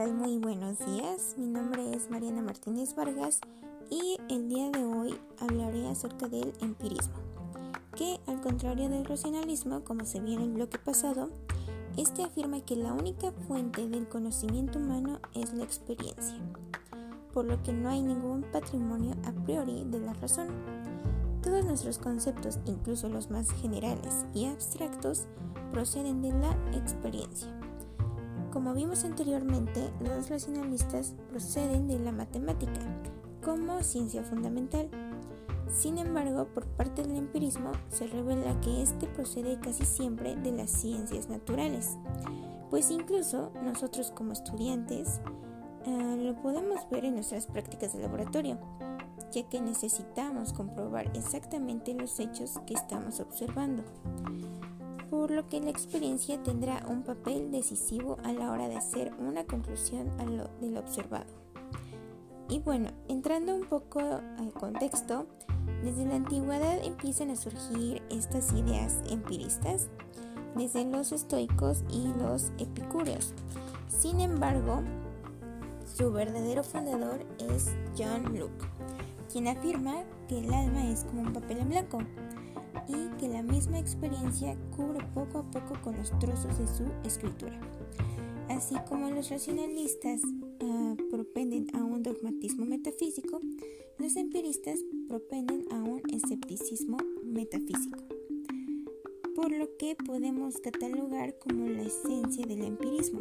tal? Muy buenos días. Mi nombre es Mariana Martínez Vargas y el día de hoy hablaré acerca del empirismo, que al contrario del racionalismo, como se vio en el bloque pasado, este afirma que la única fuente del conocimiento humano es la experiencia, por lo que no hay ningún patrimonio a priori de la razón. Todos nuestros conceptos, incluso los más generales y abstractos, proceden de la experiencia. Como vimos anteriormente, los racionalistas proceden de la matemática como ciencia fundamental. Sin embargo, por parte del empirismo se revela que este procede casi siempre de las ciencias naturales, pues incluso nosotros como estudiantes eh, lo podemos ver en nuestras prácticas de laboratorio, ya que necesitamos comprobar exactamente los hechos que estamos observando por lo que la experiencia tendrá un papel decisivo a la hora de hacer una conclusión a lo, de lo observado. Y bueno, entrando un poco al contexto, desde la antigüedad empiezan a surgir estas ideas empiristas, desde los estoicos y los epicúreos. Sin embargo, su verdadero fundador es John Locke, quien afirma que el alma es como un papel en blanco, y que la misma experiencia cubre poco a poco con los trozos de su escritura. Así como los racionalistas uh, propenden a un dogmatismo metafísico, los empiristas propenden a un escepticismo metafísico, por lo que podemos catalogar como la esencia del empirismo,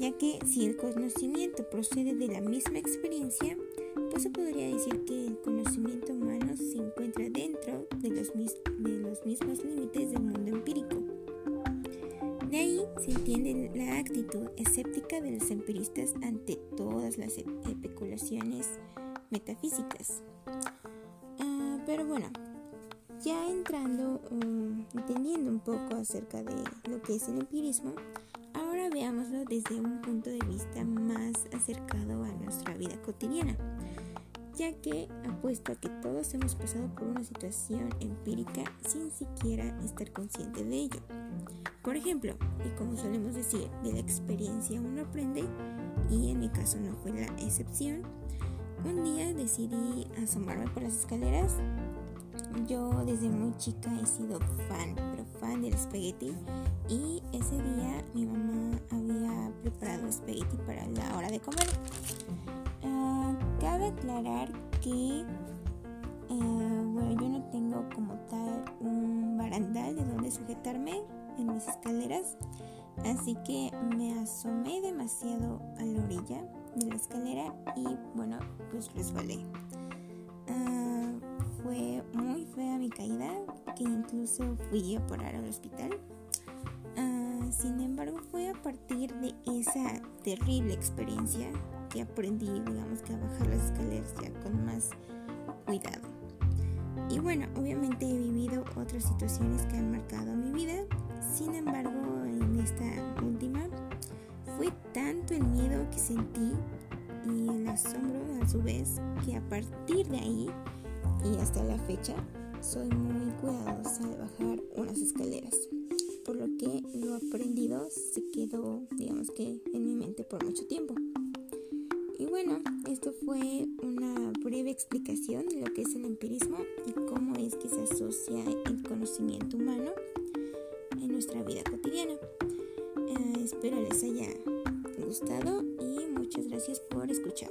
ya que si el conocimiento procede de la misma experiencia, pues se podría decir que el conocimiento humano se encuentra dentro actitud escéptica de los empiristas ante todas las e-, especulaciones metafísicas. Ah, pero bueno, ya entrando, um, entendiendo un poco acerca de lo que es el empirismo, ahora veámoslo desde un punto de vista más acercado a nuestra vida cotidiana ya que apuesto a que todos hemos pasado por una situación empírica sin siquiera estar consciente de ello. Por ejemplo, y como solemos decir, de la experiencia uno aprende, y en mi caso no fue la excepción, un día decidí asomarme por las escaleras. Yo desde muy chica he sido fan, pero fan del espagueti, y ese día mi mamá había preparado espagueti para la hora de comer. Cabe aclarar que eh, bueno, yo no tengo como tal un barandal de donde sujetarme en mis escaleras, así que me asomé demasiado a la orilla de la escalera y bueno, pues resbalé. Ah, fue muy fea mi caída, que incluso fui a parar al hospital. Ah, sin embargo, fue a partir de esa terrible experiencia que aprendí, digamos que a bajar las escaleras ya con más cuidado. Y bueno, obviamente he vivido otras situaciones que han marcado mi vida, sin embargo, en esta última fue tanto el miedo que sentí y el asombro a su vez que a partir de ahí y hasta la fecha soy muy cuidadosa de bajar unas escaleras, por lo que lo aprendido se quedó, digamos que, en mi mente por mucho tiempo. Y bueno, esto fue una breve explicación de lo que es el empirismo y cómo es que se asocia el conocimiento humano en nuestra vida cotidiana. Eh, espero les haya gustado y muchas gracias por escuchar.